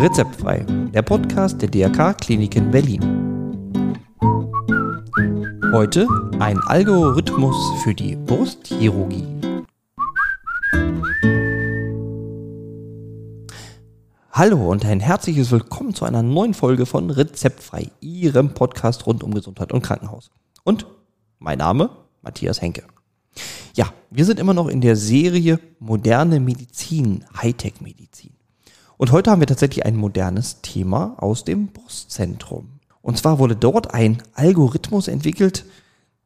Rezeptfrei, der Podcast der DRK Kliniken Berlin. Heute ein Algorithmus für die Brustchirurgie. Hallo und ein herzliches Willkommen zu einer neuen Folge von Rezeptfrei, Ihrem Podcast rund um Gesundheit und Krankenhaus. Und mein Name, Matthias Henke. Ja, wir sind immer noch in der Serie Moderne Medizin, Hightech-Medizin. Und heute haben wir tatsächlich ein modernes Thema aus dem Brustzentrum. Und zwar wurde dort ein Algorithmus entwickelt,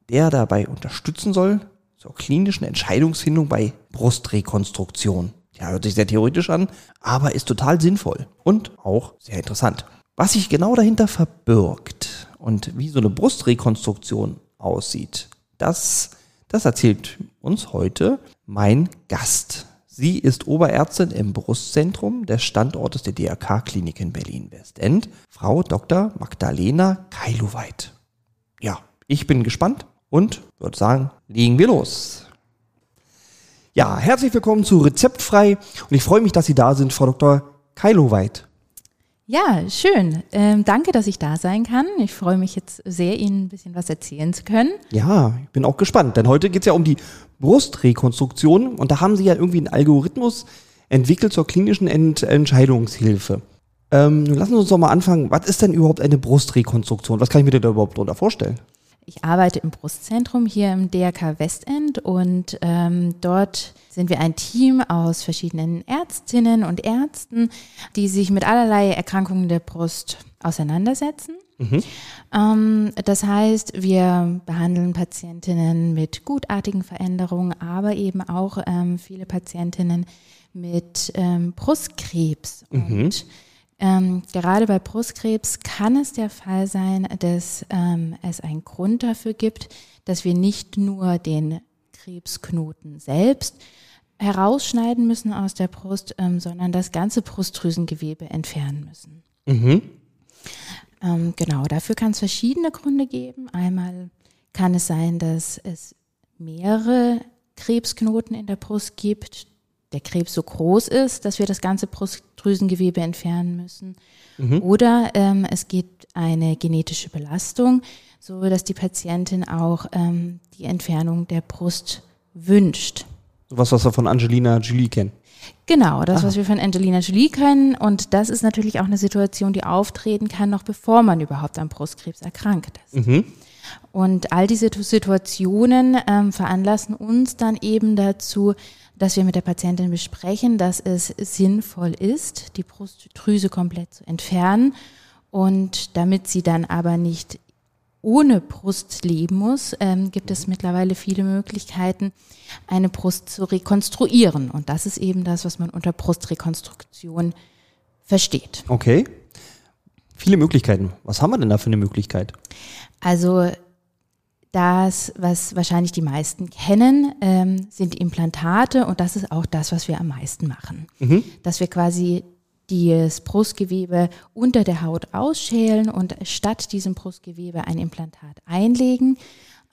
der dabei unterstützen soll zur klinischen Entscheidungsfindung bei Brustrekonstruktion. Ja, hört sich sehr theoretisch an, aber ist total sinnvoll und auch sehr interessant. Was sich genau dahinter verbirgt und wie so eine Brustrekonstruktion aussieht, das, das erzählt uns heute mein Gast. Sie ist Oberärztin im Brustzentrum des Standortes der DRK-Klinik in Berlin-Westend, Frau Dr. Magdalena Kailuweit. Ja, ich bin gespannt und würde sagen, legen wir los. Ja, herzlich willkommen zu Rezeptfrei und ich freue mich, dass Sie da sind, Frau Dr. Kailuweit. Ja, schön. Ähm, danke, dass ich da sein kann. Ich freue mich jetzt sehr, Ihnen ein bisschen was erzählen zu können. Ja, ich bin auch gespannt, denn heute geht es ja um die Brustrekonstruktion und da haben Sie ja irgendwie einen Algorithmus entwickelt zur klinischen Ent Entscheidungshilfe. Ähm, lassen Sie uns doch mal anfangen. Was ist denn überhaupt eine Brustrekonstruktion? Was kann ich mir da überhaupt darunter vorstellen? Ich arbeite im Brustzentrum hier im DRK Westend und ähm, dort sind wir ein Team aus verschiedenen Ärztinnen und Ärzten, die sich mit allerlei Erkrankungen der Brust auseinandersetzen. Mhm. Ähm, das heißt, wir behandeln Patientinnen mit gutartigen Veränderungen, aber eben auch ähm, viele Patientinnen mit ähm, Brustkrebs. Mhm. Und ähm, gerade bei Brustkrebs kann es der Fall sein, dass ähm, es einen Grund dafür gibt, dass wir nicht nur den Krebsknoten selbst herausschneiden müssen aus der Brust, ähm, sondern das ganze Brustdrüsengewebe entfernen müssen. Mhm. Ähm, genau, dafür kann es verschiedene Gründe geben. Einmal kann es sein, dass es mehrere Krebsknoten in der Brust gibt, der Krebs so groß ist, dass wir das ganze Brustdrüsengewebe entfernen müssen. Mhm. Oder ähm, es gibt eine genetische Belastung, so dass die Patientin auch ähm, die Entfernung der Brust wünscht. Was, was wir von Angelina Jolie kennen. Genau, das, Aha. was wir von Angelina Jolie kennen. Und das ist natürlich auch eine Situation, die auftreten kann, noch bevor man überhaupt an Brustkrebs erkrankt ist. Mhm. Und all diese Situationen ähm, veranlassen uns dann eben dazu, dass wir mit der Patientin besprechen, dass es sinnvoll ist, die Brustdrüse komplett zu entfernen und damit sie dann aber nicht ohne Brust leben muss, ähm, gibt es mittlerweile viele Möglichkeiten, eine Brust zu rekonstruieren. Und das ist eben das, was man unter Brustrekonstruktion versteht. Okay. Viele Möglichkeiten. Was haben wir denn da für eine Möglichkeit? Also das, was wahrscheinlich die meisten kennen, ähm, sind Implantate und das ist auch das, was wir am meisten machen. Mhm. Dass wir quasi das Brustgewebe unter der Haut ausschälen und statt diesem Brustgewebe ein Implantat einlegen.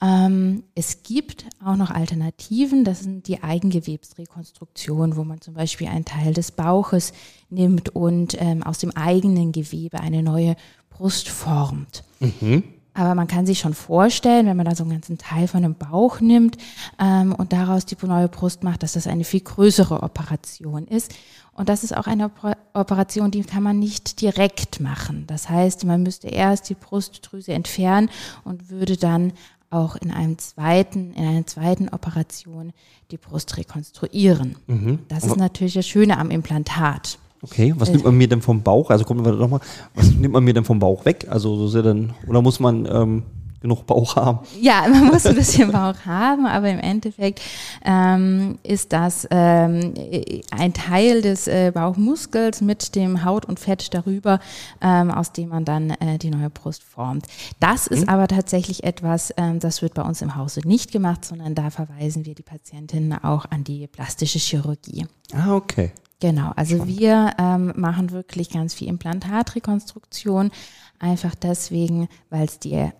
Ähm, es gibt auch noch Alternativen, das sind die Eigengewebsrekonstruktion, wo man zum Beispiel einen Teil des Bauches nimmt und ähm, aus dem eigenen Gewebe eine neue Brust formt. Mhm. Aber man kann sich schon vorstellen, wenn man da so einen ganzen Teil von dem Bauch nimmt ähm, und daraus die neue Brust macht, dass das eine viel größere Operation ist. Und das ist auch eine Operation, die kann man nicht direkt machen. Das heißt, man müsste erst die Brustdrüse entfernen und würde dann auch in einem zweiten, in einer zweiten Operation die Brust rekonstruieren. Mhm. Das ist natürlich das Schöne am Implantat. Okay, was nimmt man mir denn vom Bauch? Also kommen wir doch mal, was nimmt man mir denn vom Bauch weg? Also so sehr dann, oder muss man ähm, genug Bauch haben? Ja, man muss ein bisschen Bauch haben, aber im Endeffekt ähm, ist das ähm, ein Teil des äh, Bauchmuskels mit dem Haut und Fett darüber, ähm, aus dem man dann äh, die neue Brust formt. Das ist mhm. aber tatsächlich etwas, ähm, das wird bei uns im Hause nicht gemacht, sondern da verweisen wir die Patientinnen auch an die plastische Chirurgie. Ah, okay. Genau, also wir ähm, machen wirklich ganz viel Implantatrekonstruktion, einfach deswegen, weil es die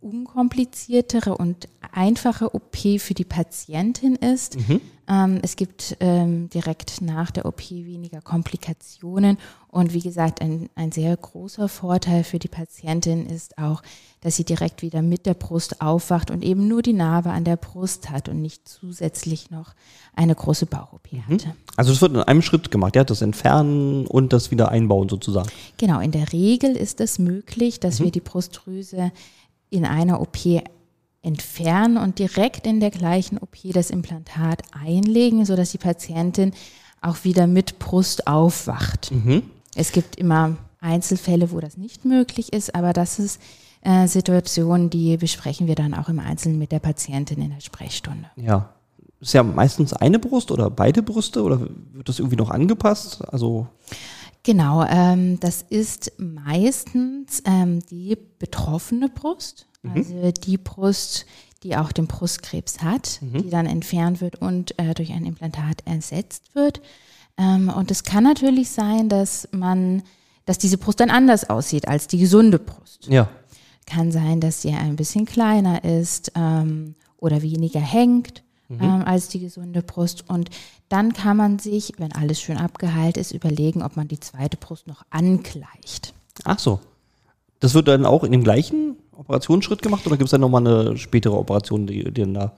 unkompliziertere und einfache OP für die Patientin ist. Mhm. Ähm, es gibt ähm, direkt nach der OP weniger Komplikationen. Und wie gesagt, ein, ein sehr großer Vorteil für die Patientin ist auch, dass sie direkt wieder mit der Brust aufwacht und eben nur die Narbe an der Brust hat und nicht zusätzlich noch eine große Bauch-OP hatte. Also es wird in einem Schritt gemacht, ja, das Entfernen und das wieder einbauen sozusagen. Genau, in der Regel ist es möglich, dass wir die Brustdrüse in einer OP entfernen und direkt in der gleichen OP das Implantat einlegen, sodass die Patientin auch wieder mit Brust aufwacht. Es gibt immer Einzelfälle, wo das nicht möglich ist, aber das ist äh, Situationen, die besprechen wir dann auch im Einzelnen mit der Patientin in der Sprechstunde. Ja. Ist ja meistens eine Brust oder beide Brüste oder wird das irgendwie noch angepasst? Also, Genau, ähm, das ist meistens ähm, die betroffene Brust, also die Brust, die auch den Brustkrebs hat, die dann entfernt wird und äh, durch ein Implantat ersetzt wird. Ähm, und es kann natürlich sein, dass man, dass diese Brust dann anders aussieht als die gesunde Brust. ja. Kann sein, dass sie ein bisschen kleiner ist ähm, oder weniger hängt ähm, als die gesunde Brust. Und dann kann man sich, wenn alles schön abgeheilt ist, überlegen, ob man die zweite Brust noch angleicht. Ach so. Das wird dann auch in dem gleichen Operationsschritt gemacht oder gibt es dann nochmal eine spätere Operation, die, die dann da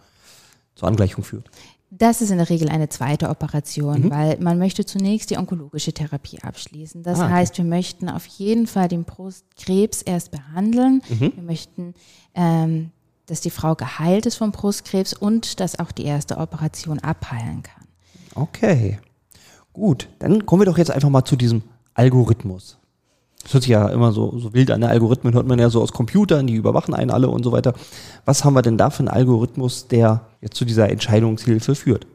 zur Angleichung führt? Das ist in der Regel eine zweite Operation, weil man möchte zunächst die onkologische Therapie abschließen. Das Ah, okay. heißt, wir möchten auf jeden Fall den Brustkrebs erst behandeln. Wir möchten, ähm, dass die Frau geheilt ist vom Brustkrebs und dass auch die erste Operation abheilen kann. Okay. Gut, dann kommen wir doch jetzt einfach mal zu diesem Algorithmus. Das hört sich ja immer so, so wild an. Ne? Algorithmen hört man ja so aus Computern, die überwachen einen alle und so weiter. Was haben wir denn da für einen Algorithmus, der jetzt zu dieser Entscheidungshilfe führt?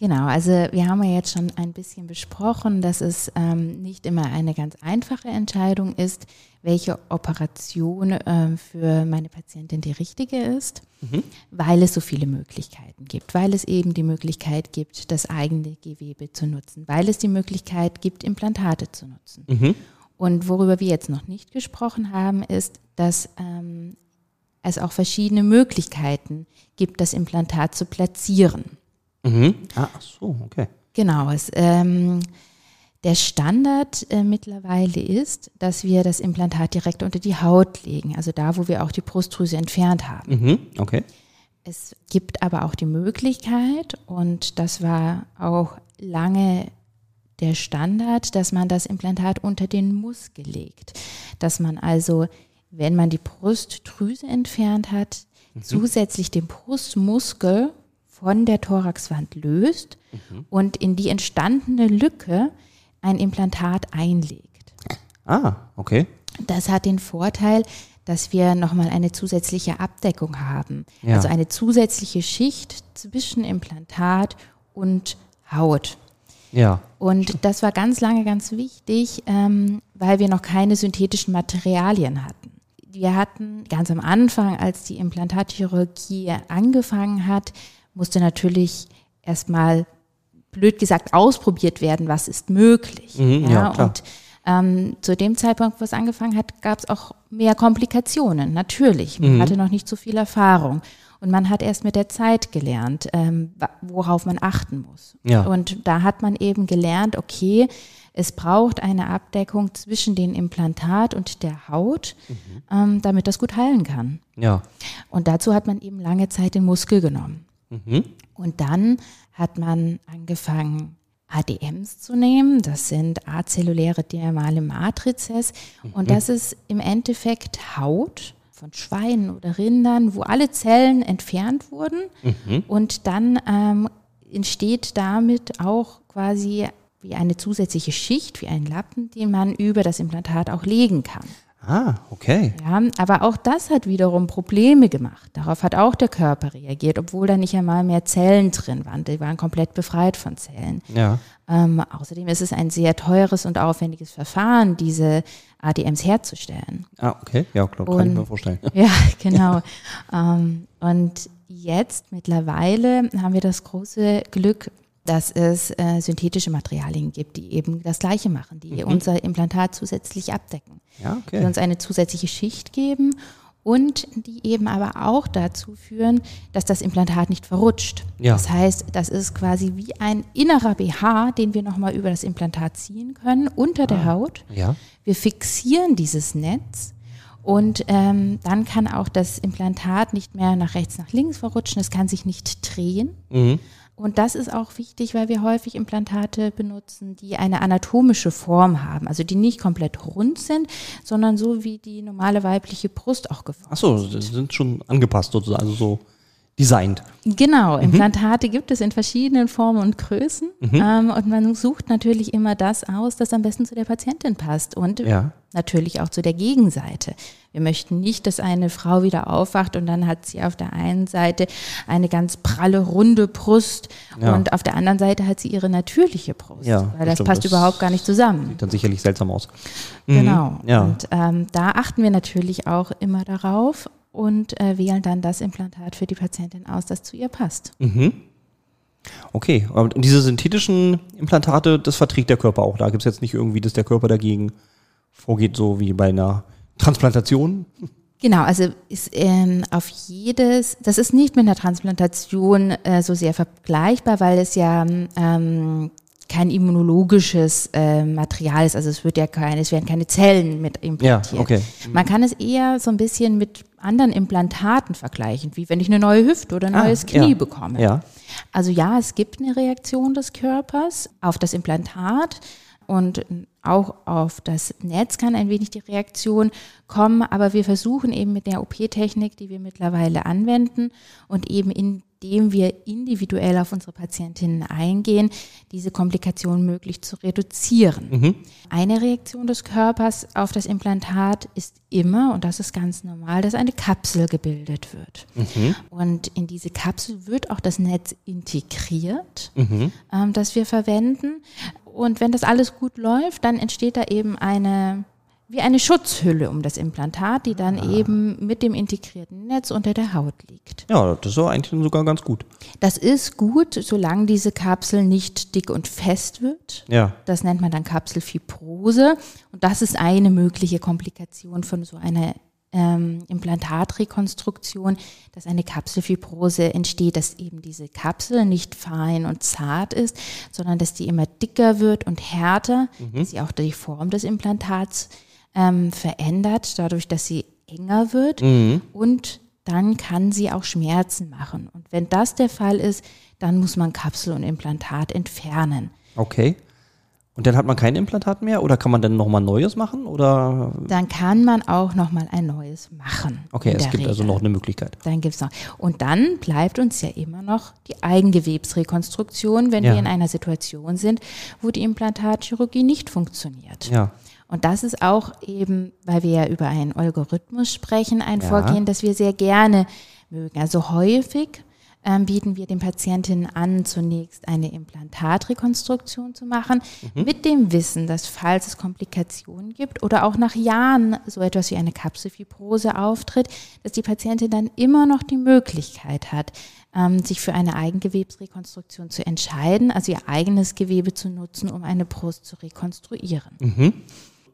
Genau, also wir haben ja jetzt schon ein bisschen besprochen, dass es ähm, nicht immer eine ganz einfache Entscheidung ist, welche Operation ähm, für meine Patientin die richtige ist, weil es so viele Möglichkeiten gibt, weil es eben die Möglichkeit gibt, das eigene Gewebe zu nutzen, weil es die Möglichkeit gibt, Implantate zu nutzen. Und worüber wir jetzt noch nicht gesprochen haben, ist, dass ähm, es auch verschiedene Möglichkeiten gibt, das Implantat zu platzieren. Mhm. Ah, ach so, okay. Genau, es, ähm, der Standard äh, mittlerweile ist, dass wir das Implantat direkt unter die Haut legen, also da, wo wir auch die Brustdrüse entfernt haben. Mhm. Okay. Es gibt aber auch die Möglichkeit, und das war auch lange der Standard, dass man das Implantat unter den Muskel legt. Dass man also, wenn man die Brustdrüse entfernt hat, zusätzlich den Brustmuskel von der Thoraxwand löst und in die entstandene Lücke ein Implantat einlegt. Ah, okay. Das hat den Vorteil, dass wir nochmal eine zusätzliche Abdeckung haben. Ja. Also eine zusätzliche Schicht zwischen Implantat und Haut. Ja. Und das war ganz lange ganz wichtig, ähm, weil wir noch keine synthetischen Materialien hatten. Wir hatten ganz am Anfang, als die Implantatchirurgie angefangen hat, musste natürlich erstmal blöd gesagt ausprobiert werden, was ist möglich. Mhm, ja, klar. und ähm, zu dem Zeitpunkt, wo es angefangen hat, gab es auch mehr Komplikationen, natürlich. Man hatte noch nicht so viel Erfahrung. Und man hat erst mit der Zeit gelernt, ähm, worauf man achten muss. Ja. Und da hat man eben gelernt, okay, es braucht eine Abdeckung zwischen dem Implantat und der Haut, ähm, damit das gut heilen kann. Ja. Und dazu hat man eben lange Zeit den Muskel genommen. Mhm. Und dann hat man angefangen, ADMs zu nehmen. Das sind azelluläre dermale Matrizes. Und das ist im Endeffekt Haut von Schweinen oder Rindern, wo alle Zellen entfernt wurden. Und dann ähm, entsteht damit auch quasi wie eine zusätzliche Schicht, wie ein Lappen, den man über das Implantat auch legen kann. Ah, okay. Ja, aber auch das hat wiederum Probleme gemacht. Darauf hat auch der Körper reagiert, obwohl da nicht einmal mehr Zellen drin waren. Die waren komplett befreit von Zellen. Ja. Ähm, außerdem ist es ein sehr teures und aufwendiges Verfahren, diese ADMs herzustellen. Ah, okay. Ja, klar, kann ich mir vorstellen. Ja, genau. ähm, und jetzt mittlerweile haben wir das große Glück, dass es äh, synthetische Materialien gibt, die eben das Gleiche machen, die unser Implantat zusätzlich abdecken Ja, die okay. uns eine zusätzliche Schicht geben und die eben aber auch dazu führen, dass das Implantat nicht verrutscht. Ja. Das heißt, das ist quasi wie ein innerer BH, den wir nochmal über das Implantat ziehen können, unter der Haut. Ja. Wir fixieren dieses Netz und ähm, dann kann auch das Implantat nicht mehr nach rechts, nach links verrutschen. Es kann sich nicht drehen. Mhm. Und das ist auch wichtig, weil wir häufig Implantate benutzen, die eine anatomische Form haben, also die nicht komplett rund sind, sondern so wie die normale weibliche Brust auch geformt. Achso, sind schon angepasst sozusagen, also so designt. Genau, Implantate gibt es in verschiedenen Formen und Größen ähm, und man sucht natürlich immer das aus, das am besten zu der Patientin passt und Ja. natürlich auch zu der Gegenseite. Wir möchten nicht, dass eine Frau wieder aufwacht und dann hat sie auf der einen Seite eine ganz pralle, runde Brust Ja. und auf der anderen Seite hat sie ihre natürliche Brust, Ja, weil das stimmt, passt das- überhaupt gar nicht zusammen. Sieht dann sicherlich seltsam aus. Genau. ja. Und ähm, da achten wir natürlich auch immer darauf und äh, wählen dann das Implantat für die Patientin aus, das zu ihr passt. Mhm. Okay, und diese synthetischen Implantate, das verträgt der Körper auch. Da gibt es jetzt nicht irgendwie, dass der Körper dagegen vorgeht, so wie bei einer Transplantation. Genau, also ist ähm, auf jedes, das ist nicht mit einer Transplantation äh, so sehr vergleichbar, weil es ja ähm, kein immunologisches äh, Material ist. Also es wird ja keine, es werden keine Zellen mit implantiert. Ja, okay. Man kann es eher so ein bisschen mit anderen Implantaten vergleichen, wie wenn ich eine neue Hüfte oder ein Ah, neues Knie ja. bekomme. Ja. Also ja, es gibt eine Reaktion des Körpers auf das Implantat und auch auf das Netz kann ein wenig die Reaktion kommen, aber wir versuchen eben mit der OP-Technik, die wir mittlerweile anwenden und eben indem wir individuell auf unsere Patientinnen eingehen, diese Komplikationen möglichst zu reduzieren. Eine Reaktion des Körpers auf das Implantat ist immer, und das ist ganz normal, dass eine Kapsel gebildet wird. Und in diese Kapsel wird auch das Netz integriert, ähm, das wir verwenden. Und wenn das alles gut läuft, dann entsteht da eben eine wie eine Schutzhülle um das Implantat, die dann eben mit dem integrierten Netz unter der Haut liegt. Ja, das ist doch eigentlich dann sogar ganz gut. Das ist gut, solange diese Kapsel nicht dick und fest wird. Ja. Das nennt man dann Kapselfibrose. Und das ist eine mögliche Komplikation von so einer ähm, Implantatrekonstruktion, dass eine Kapselfibrose entsteht, dass eben diese Kapsel nicht fein und zart ist, sondern dass die immer dicker wird und härter, dass sie auch die Form des Implantats ähm, verändert, dadurch, dass sie enger wird und dann kann sie auch Schmerzen machen. Und wenn das der Fall ist, dann muss man Kapsel und Implantat entfernen. Okay. Und dann hat man kein Implantat mehr oder kann man dann nochmal Neues machen? Oder Dann kann man auch noch mal ein neues machen. okay, es gibt also Regel. noch eine Möglichkeit. Dann gibt's noch. Und dann bleibt uns ja immer noch die Eigengewebsrekonstruktion, wenn Ja. wir in einer Situation sind, wo die Implantatchirurgie nicht funktioniert. Ja. Und das ist auch eben, weil wir ja über einen Algorithmus sprechen, ein Ja. Vorgehen, das wir sehr gerne mögen. Also häufig ähm, bieten wir den Patientinnen an, zunächst eine Implantatrekonstruktion zu machen, Mhm. mit dem Wissen, dass falls es Komplikationen gibt oder auch nach Jahren so etwas wie eine Kapselfibrose auftritt, dass die Patientin dann immer noch die Möglichkeit hat, ähm, sich für eine Eigengewebsrekonstruktion zu entscheiden, also ihr eigenes Gewebe zu nutzen, um eine Brust zu rekonstruieren.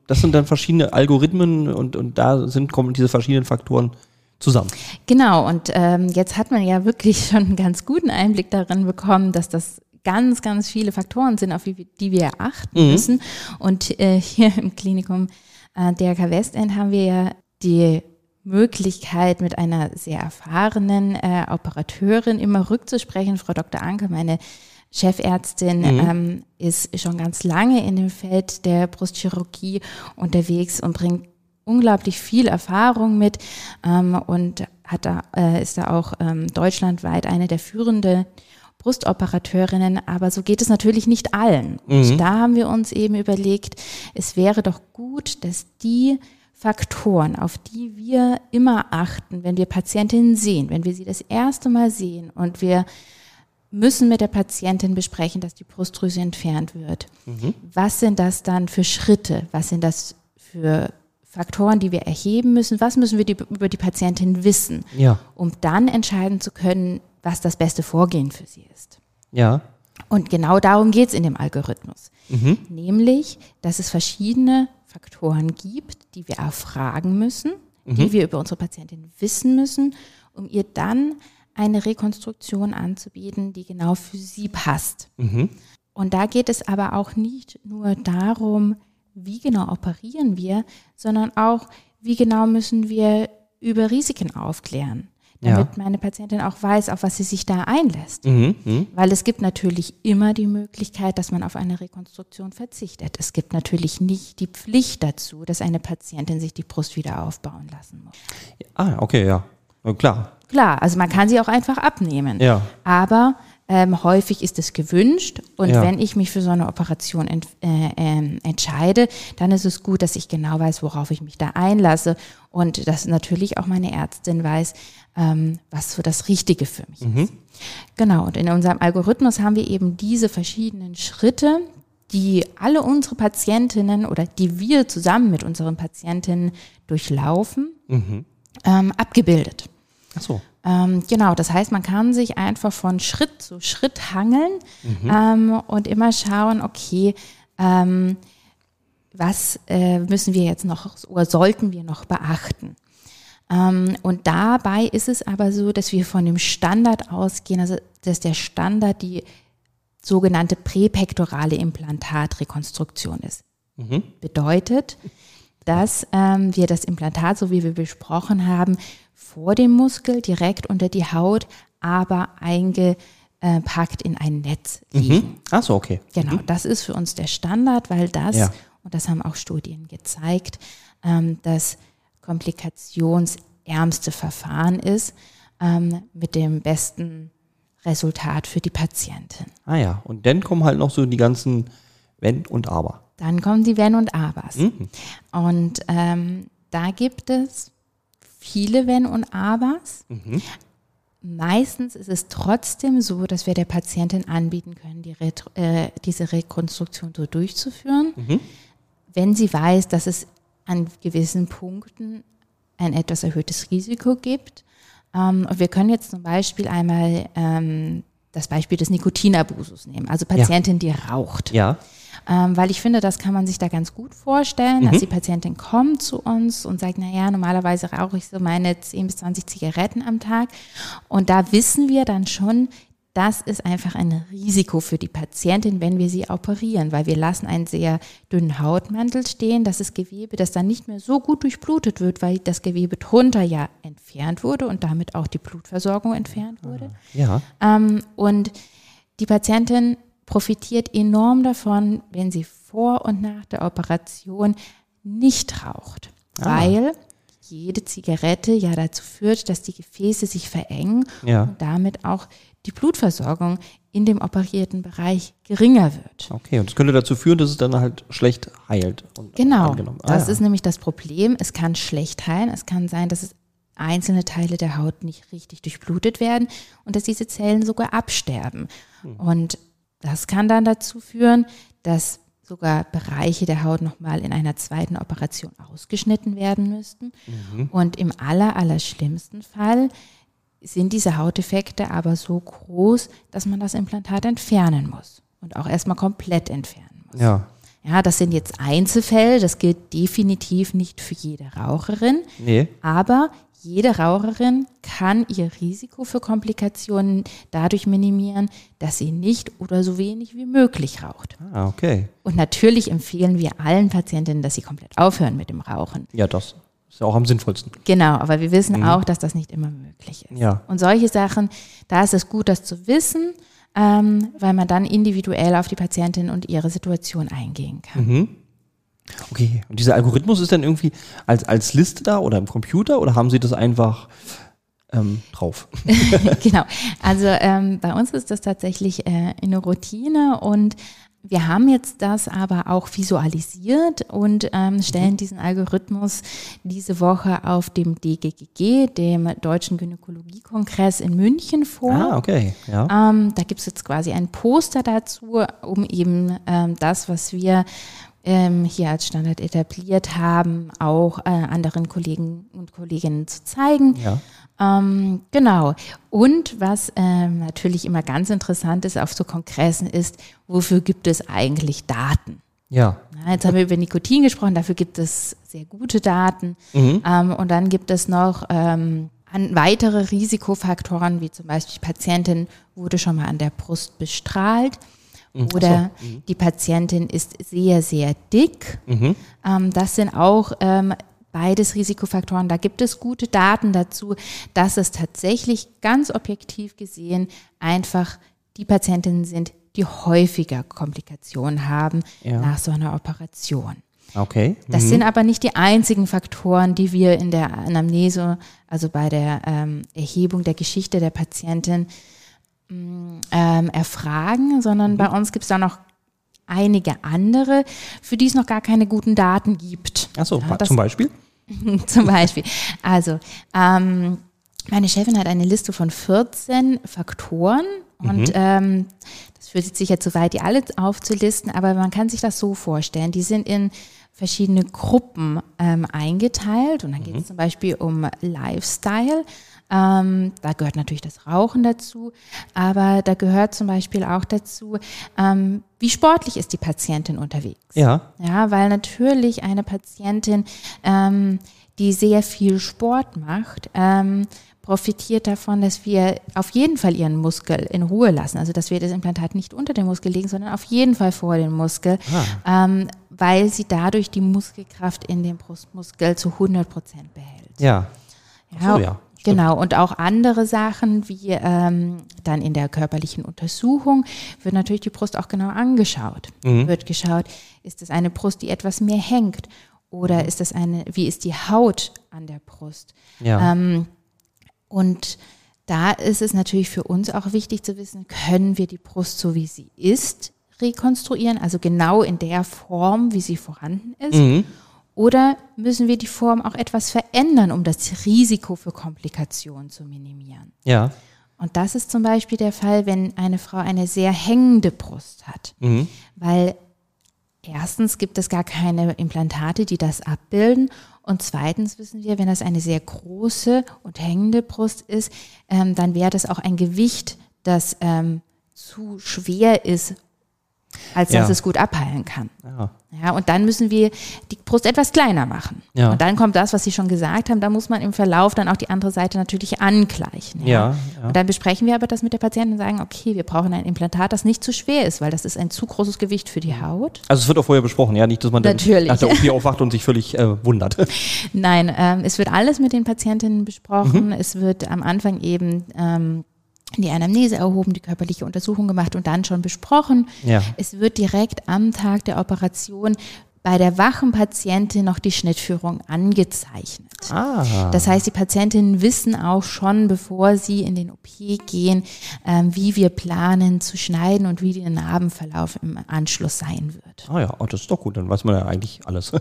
Das sind dann verschiedene Algorithmen und, und da sind, kommen diese verschiedenen Faktoren zusammen. Genau, und ähm, jetzt hat man ja wirklich schon einen ganz guten Einblick darin bekommen, dass das ganz, ganz viele Faktoren sind, auf die, wir achten müssen. Und äh, hier im Klinikum äh, DRK Westend haben wir ja die Möglichkeit, mit einer sehr erfahrenen äh, Operateurin immer rückzusprechen. Frau Dr. Anke, meine Chefärztin, ähm, ist schon ganz lange in dem Feld der Brustchirurgie unterwegs und bringt unglaublich viel Erfahrung mit ähm, und hat da, äh, ist da auch ähm, deutschlandweit eine der führenden Brustoperateurinnen, aber so geht es natürlich nicht allen. Und da haben wir uns eben überlegt, es wäre doch gut, dass die Faktoren, auf die wir immer achten, wenn wir Patientinnen sehen, wenn wir sie das erste Mal sehen und wir müssen mit der Patientin besprechen, dass die Brustdrüse entfernt wird. Was sind das dann für Schritte? Was sind das für Faktoren, die wir erheben müssen? Was müssen wir die, über die Patientin wissen, Ja. um dann entscheiden zu können, was das beste Vorgehen für sie ist? Ja. Und genau darum geht es in dem Algorithmus. Nämlich, dass es verschiedene Faktoren gibt, die wir erfragen müssen, die wir über unsere Patientin wissen müssen, um ihr dann eine Rekonstruktion anzubieten, die genau für sie passt. Und da geht es aber auch nicht nur darum, wie genau operieren wir, sondern auch, wie genau müssen wir über Risiken aufklären, damit Ja. meine Patientin auch weiß, auf was sie sich da einlässt. Mhm. Mhm. Weil es gibt natürlich immer die Möglichkeit, dass man auf eine Rekonstruktion verzichtet. Es gibt natürlich nicht die Pflicht dazu, dass eine Patientin sich die Brust wieder aufbauen lassen muss. Ah, okay, ja. Klar. Klar, also man kann sie auch einfach abnehmen. Ja. Aber ähm, häufig ist es gewünscht und Ja. wenn ich mich für so eine Operation ent, äh, ähm, entscheide, dann ist es gut, dass ich genau weiß, worauf ich mich da einlasse und dass natürlich auch meine Ärztin weiß, ähm, was so das Richtige für mich ist. Genau, und in unserem Algorithmus haben wir eben diese verschiedenen Schritte, die alle unsere Patientinnen oder die wir zusammen mit unseren Patientinnen durchlaufen, ähm, abgebildet. Ach so. Ähm, genau, das heißt, man kann sich einfach von Schritt zu Schritt hangeln ähm, und immer schauen, okay, ähm, was äh, müssen wir jetzt noch oder sollten wir noch beachten? Ähm, und dabei ist es aber so, dass wir von dem Standard ausgehen, also dass der Standard die sogenannte präpektorale Implantatrekonstruktion ist. Bedeutet, dass ähm, wir das Implantat, so wie wir besprochen haben, vor dem Muskel direkt unter die Haut, aber eingepackt in ein Netz liegen. Mhm. Ach so, okay. Genau, das ist für uns der Standard, weil das, Ja. und das haben auch Studien gezeigt, ähm, das komplikationsärmste Verfahren ist ähm, mit dem besten Resultat für die Patientin. Ah ja. Und dann kommen halt noch so die ganzen Wenn und Aber. Dann kommen die Wenn und Abers. Und ähm, da gibt es viele Wenn und Abers. Meistens ist es trotzdem so, dass wir der Patientin anbieten können, die Retro, äh, diese Rekonstruktion so durchzuführen, wenn sie weiß, dass es an gewissen Punkten ein etwas erhöhtes Risiko gibt. Ähm, und wir können jetzt zum Beispiel einmal ähm, das Beispiel des Nikotinabusus nehmen. Also Patientin, die raucht. Ja. Ähm, weil ich finde, das kann man sich da ganz gut vorstellen, dass die Patientin kommt zu uns und sagt, naja, normalerweise rauche ich so meine 10 bis 20 Zigaretten am Tag. Und da wissen wir dann schon, das ist einfach ein Risiko für die Patientin, wenn wir sie operieren, weil wir lassen einen sehr dünnen Hautmantel stehen. Das ist Gewebe, das dann nicht mehr so gut durchblutet wird, weil das Gewebe drunter ja entfernt wurde und damit auch die Blutversorgung entfernt wurde. Ja. Ähm, und die Patientin profitiert enorm davon, wenn sie vor und nach der Operation nicht raucht, Ah. weil jede Zigarette ja dazu führt, dass die Gefäße sich verengen Ja. und damit auch die Blutversorgung in dem operierten Bereich geringer wird. Okay. Und das könnte dazu führen, dass es dann halt schlecht heilt. Genau. Ah, das ja. ist nämlich das Problem. Es kann schlecht heilen. Es kann sein, dass es einzelne Teile der Haut nicht richtig durchblutet werden und dass diese Zellen sogar absterben. Und das kann dann dazu führen, dass sogar Bereiche der Haut nochmal in einer zweiten Operation ausgeschnitten werden müssten. Und im aller, aller schlimmsten Fall sind diese Hautdefekte aber so groß, dass man das Implantat entfernen muss und auch erstmal komplett entfernen muss. Ja. Ja, das sind jetzt Einzelfälle, das gilt definitiv nicht für jede Raucherin, Nee. aber jede Raucherin kann ihr Risiko für Komplikationen dadurch minimieren, dass sie nicht oder so wenig wie möglich raucht. Ah, okay. Und natürlich empfehlen wir allen Patientinnen, dass sie komplett aufhören mit dem Rauchen. Ja, das ist ja auch am sinnvollsten. Genau, aber wir wissen auch, dass das nicht immer möglich ist. Ja. Und solche Sachen, da ist es gut, das zu wissen, ähm, weil man dann individuell auf die Patientin und ihre Situation eingehen kann. Okay. Und dieser Algorithmus ist dann irgendwie als, als Liste da oder im Computer oder haben Sie das einfach ähm, drauf? genau. Also ähm, bei uns ist das tatsächlich äh, eine Routine und wir haben jetzt das aber auch visualisiert und ähm, stellen diesen Algorithmus diese Woche auf dem DGGG, dem Deutschen Gynäkologiekongress in München vor. Ah, okay. Ja. Ähm, da gibt es jetzt quasi ein Poster dazu, um eben ähm, das, was wir ähm, hier als Standard etabliert haben, auch äh, anderen Kollegen und Kolleginnen zu zeigen. Ja. Ähm, genau. Und was ähm, natürlich immer ganz interessant ist auf so Kongressen ist, wofür gibt es eigentlich Daten? Ja. Ja, jetzt haben wir über Nikotin gesprochen, dafür gibt es sehr gute Daten. Ähm, und dann gibt es noch ähm, weitere Risikofaktoren, wie zum Beispiel die Patientin wurde schon mal an der Brust bestrahlt oder die Patientin ist sehr, sehr dick. Ähm, das sind auch ähm, beides Risikofaktoren. Da gibt es gute Daten dazu, dass es tatsächlich ganz objektiv gesehen einfach die Patientinnen sind, die häufiger Komplikationen haben Ja. nach so einer Operation. Okay. Das sind aber nicht die einzigen Faktoren, die wir in der Anamnese, also bei der ähm, Erhebung der Geschichte der Patientin ähm, erfragen, sondern bei uns gibt es da noch einige andere, für die es noch gar keine guten Daten gibt. Achso, Ja, zum Beispiel? Zum Beispiel. Also, ähm, meine Chefin hat eine Liste von 14 Faktoren und ähm, das führt jetzt sicher zu weit, die alle aufzulisten, aber man kann sich das so vorstellen. Die sind in verschiedene Gruppen ähm, eingeteilt und dann geht es zum Beispiel um Lifestyle. Ähm, da gehört natürlich das Rauchen dazu, aber da gehört zum Beispiel auch dazu, ähm, wie sportlich ist die Patientin unterwegs. Ja. Ja, weil natürlich eine Patientin, ähm, die sehr viel Sport macht, ähm, profitiert davon, dass wir auf jeden Fall ihren Muskel in Ruhe lassen. Also dass wir das Implantat nicht unter den Muskel legen, sondern auf jeden Fall vor den Muskel, ähm, weil sie dadurch die Muskelkraft in dem Brustmuskel zu 100 Prozent behält. Ja. Ach so, ja. Genau, und auch andere Sachen wie ähm, dann in der körperlichen Untersuchung wird natürlich die Brust auch genau angeschaut. Mhm. Wird geschaut, ist es eine Brust, die etwas mehr hängt oder Mhm. ist es eine, wie ist die Haut an der Brust? Ja. Ähm, und da ist es natürlich für uns auch wichtig zu wissen, können wir die Brust so wie sie ist rekonstruieren, also genau in der Form, wie sie vorhanden ist? Mhm. Oder müssen wir die Form auch etwas verändern, um das Risiko für Komplikationen zu minimieren? ja. Und das ist zum Beispiel der Fall, wenn eine Frau eine sehr hängende Brust hat. Mhm. Weil erstens gibt es gar keine Implantate, die das abbilden. Und zweitens wissen wir, wenn das eine sehr große und hängende Brust ist, ähm, dann wäre das auch ein Gewicht, das ähm, zu schwer ist, als Ja. dass es gut abheilen kann. Ja. Ja, und dann müssen wir die Brust etwas kleiner machen. Ja. Und dann kommt das, was Sie schon gesagt haben, da muss man im Verlauf dann auch die andere Seite natürlich angleichen. Ja, ja. Und dann besprechen wir aber das mit der Patientin und sagen, okay, wir brauchen ein Implantat, das nicht zu schwer ist, weil das ist ein zu großes Gewicht für die Haut. Also es wird auch vorher besprochen, ja, nicht, dass man dann Natürlich. nach der OP aufwacht und sich völlig äh, wundert. Nein, ähm, es wird alles mit den Patientinnen besprochen. Mhm. Es wird am Anfang eben ähm, die Anamnese erhoben, die körperliche Untersuchung gemacht und dann schon besprochen. Ja. Es wird direkt am Tag der Operation bei der wachen Patientin noch die Schnittführung angezeichnet. Ah. Das heißt, die Patientinnen wissen auch schon, bevor sie in den OP gehen, ähm, wie wir planen zu schneiden und wie der Narbenverlauf im Anschluss sein wird. Ah ja, oh, das ist doch gut, dann weiß man ja eigentlich alles.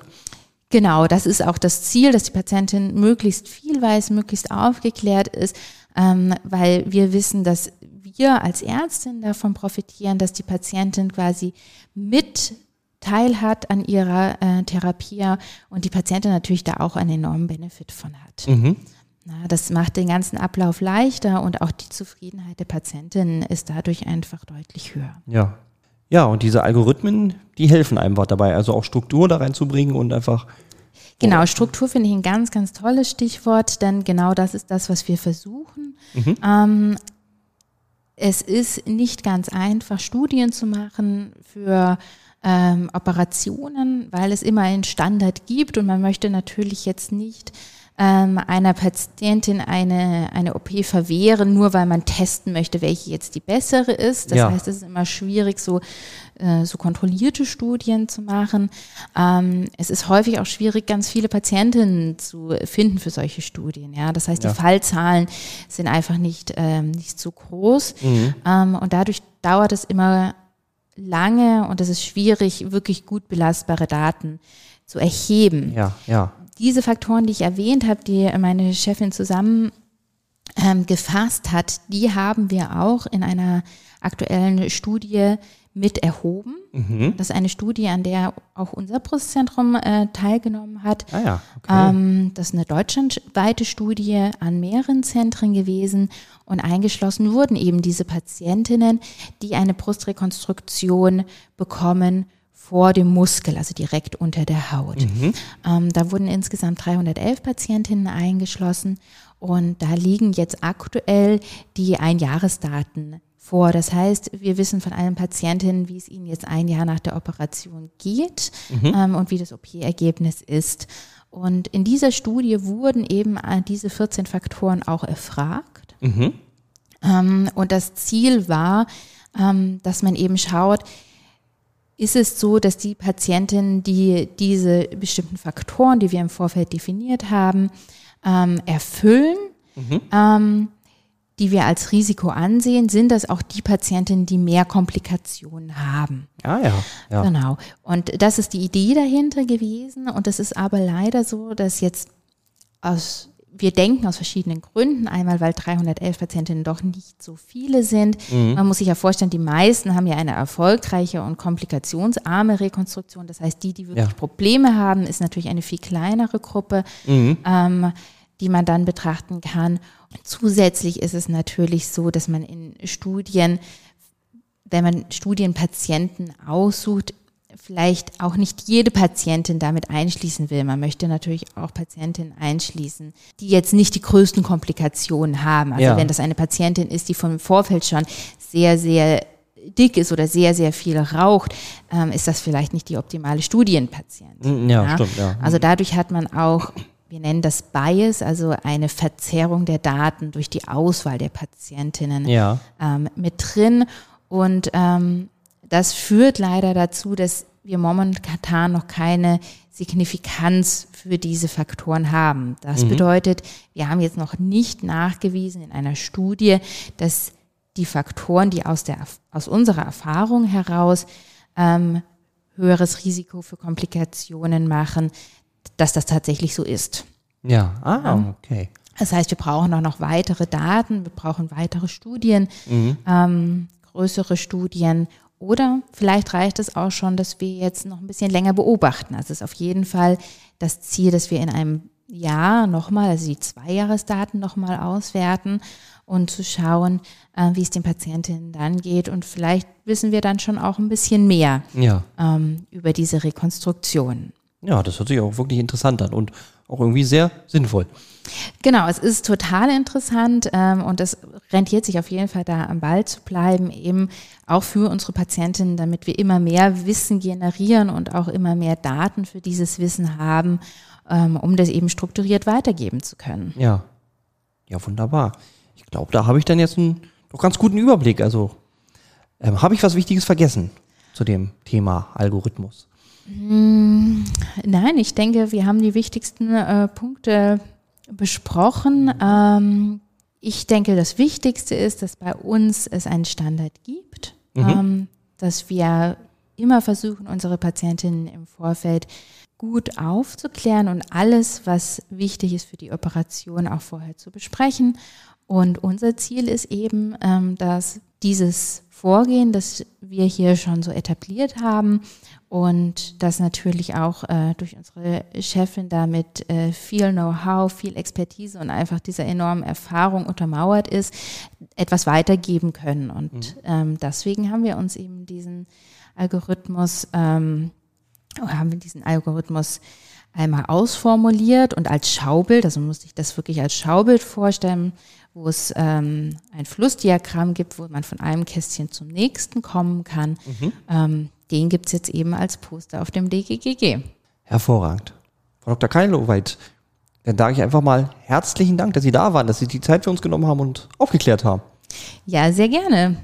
Genau, das ist auch das Ziel, dass die Patientin möglichst viel weiß, möglichst aufgeklärt ist, ähm, weil wir wissen, dass wir als Ärztin davon profitieren, dass die Patientin quasi mit teilhat an ihrer äh, Therapie und die Patientin natürlich da auch einen enormen Benefit von hat. Mhm. Na, das macht den ganzen Ablauf leichter und auch die Zufriedenheit der Patientin ist dadurch einfach deutlich höher. Ja. Ja, und diese Algorithmen, die helfen einem dabei, also auch Struktur da reinzubringen und einfach. Genau, Struktur finde ich ein ganz, ganz tolles Stichwort, denn genau das ist das, was wir versuchen. Ähm, es ist nicht ganz einfach, Studien zu machen für ähm, Operationen, weil es immer einen Standard gibt und man möchte natürlich jetzt nicht ähm, einer Patientin eine, eine OP verwehren, nur weil man testen möchte, welche jetzt die bessere ist. Das Ja. heißt, es ist immer schwierig, so, äh, so kontrollierte Studien zu machen. Ähm, es ist häufig auch schwierig, ganz viele Patientinnen zu finden für solche Studien. Ja? Das heißt, Ja. die Fallzahlen sind einfach nicht, ähm, nicht so groß. Ähm, und dadurch dauert es immer lange und es ist schwierig, wirklich gut belastbare Daten zu erheben Ja, ja. Diese Faktoren, die ich erwähnt habe, die meine Chefin zusammen ähm, gefasst hat, die haben wir auch in einer aktuellen Studie mit erhoben. Das ist eine Studie, an der auch unser Brustzentrum äh, teilgenommen hat. Ah ja, okay. Ähm, das ist eine deutschlandweite Studie an mehreren Zentren gewesen und eingeschlossen wurden eben diese Patientinnen, die eine Brustrekonstruktion bekommen vor dem Muskel, also direkt unter der Haut. Ähm, da wurden insgesamt 311 Patientinnen eingeschlossen und da liegen jetzt aktuell die Einjahresdaten vor. Das heißt, wir wissen von allen Patientinnen, wie es ihnen jetzt ein Jahr nach der Operation geht ähm, und wie das OP-Ergebnis ist. Und in dieser Studie wurden eben äh, diese 14 Faktoren auch erfragt. Ähm, und das Ziel war, ähm, dass man eben schaut, ist es so, dass die Patientinnen, die diese bestimmten Faktoren, die wir im Vorfeld definiert haben, ähm, erfüllen, ähm, die wir als Risiko ansehen, sind das auch die Patientinnen, die mehr Komplikationen haben. Ah ja, ja. Genau. Und das ist die Idee dahinter gewesen. Und es ist aber leider so, dass jetzt aus, wir denken aus verschiedenen Gründen, einmal weil 311 Patientinnen doch nicht so viele sind. Man muss sich ja vorstellen, die meisten haben ja eine erfolgreiche und komplikationsarme Rekonstruktion. Das heißt, die, die wirklich Ja. Probleme haben, ist natürlich eine viel kleinere Gruppe, ähm, die man dann betrachten kann. Zusätzlich ist es natürlich so, dass man in Studien wenn man Studienpatienten aussucht, vielleicht auch nicht jede Patientin damit einschließen will. Man möchte natürlich auch Patientinnen einschließen, die jetzt nicht die größten Komplikationen haben. Also Ja. wenn das eine Patientin ist, die vom Vorfeld schon sehr, sehr dick ist oder sehr, sehr viel raucht, ähm, ist das vielleicht nicht die optimale Studienpatientin. Mm, ja, stimmt, ja. Also dadurch hat man auch, wir nennen das Bias, also eine Verzerrung der Daten durch die Auswahl der Patientinnen Ja. ähm, mit drin. Und ähm, das führt leider dazu, dass wir momentan noch keine Signifikanz für diese Faktoren haben. Das bedeutet, wir haben jetzt noch nicht nachgewiesen in einer Studie, dass die Faktoren, die aus, der, aus unserer Erfahrung heraus ähm, höheres Risiko für Komplikationen machen, dass das tatsächlich so ist. Ja, ah, okay. Das heißt, wir brauchen auch noch weitere Daten, wir brauchen weitere Studien, ähm, größere Studien. Oder vielleicht reicht es auch schon, dass wir jetzt noch ein bisschen länger beobachten. Also es ist auf jeden Fall das Ziel, dass wir in einem Jahr nochmal, also die Zweijahresdaten nochmal auswerten und zu schauen, äh, wie es den Patientinnen dann geht. Und vielleicht wissen wir dann schon auch ein bisschen mehr Ja. ähm, über diese Rekonstruktion. Ja, das hört sich auch wirklich interessant an und auch irgendwie sehr sinnvoll. Genau, es ist total interessant ähm, und es rentiert sich auf jeden Fall da am Ball zu bleiben, eben auch für unsere Patientinnen, damit wir immer mehr Wissen generieren und auch immer mehr Daten für dieses Wissen haben, ähm, um das eben strukturiert weitergeben zu können. Ja. Ja, wunderbar. Ich glaube, da habe ich dann jetzt einen doch ganz guten Überblick. Also, ähm, habe ich was Wichtiges vergessen zu dem Thema Algorithmus? Nein, ich denke, wir haben die wichtigsten äh, Punkte besprochen. Ähm, ich denke, das Wichtigste ist, dass bei uns es einen Standard gibt, ähm, dass wir immer versuchen, unsere Patientinnen im Vorfeld gut aufzuklären und alles, was wichtig ist für die Operation, auch vorher zu besprechen. Und unser Ziel ist eben, ähm, dass dieses Vorgehen, das wir hier schon so etabliert haben und das natürlich auch äh, durch unsere Chefin damit äh, viel Know-how, viel Expertise und einfach dieser enormen Erfahrung untermauert ist, etwas weitergeben können. Und ähm, deswegen haben wir uns eben diesen Algorithmus, ähm, haben wir diesen Algorithmus einmal ausformuliert und als Schaubild, also man muss sich das wirklich als Schaubild vorstellen, wo es ähm, ein Flussdiagramm gibt, wo man von einem Kästchen zum nächsten kommen kann. Ähm, den gibt es jetzt eben als Poster auf dem DGGG. Hervorragend. Frau Dr. Keiloweit, dann sage ich einfach mal herzlichen Dank, dass Sie da waren, dass Sie die Zeit für uns genommen haben und aufgeklärt haben. Ja, sehr gerne.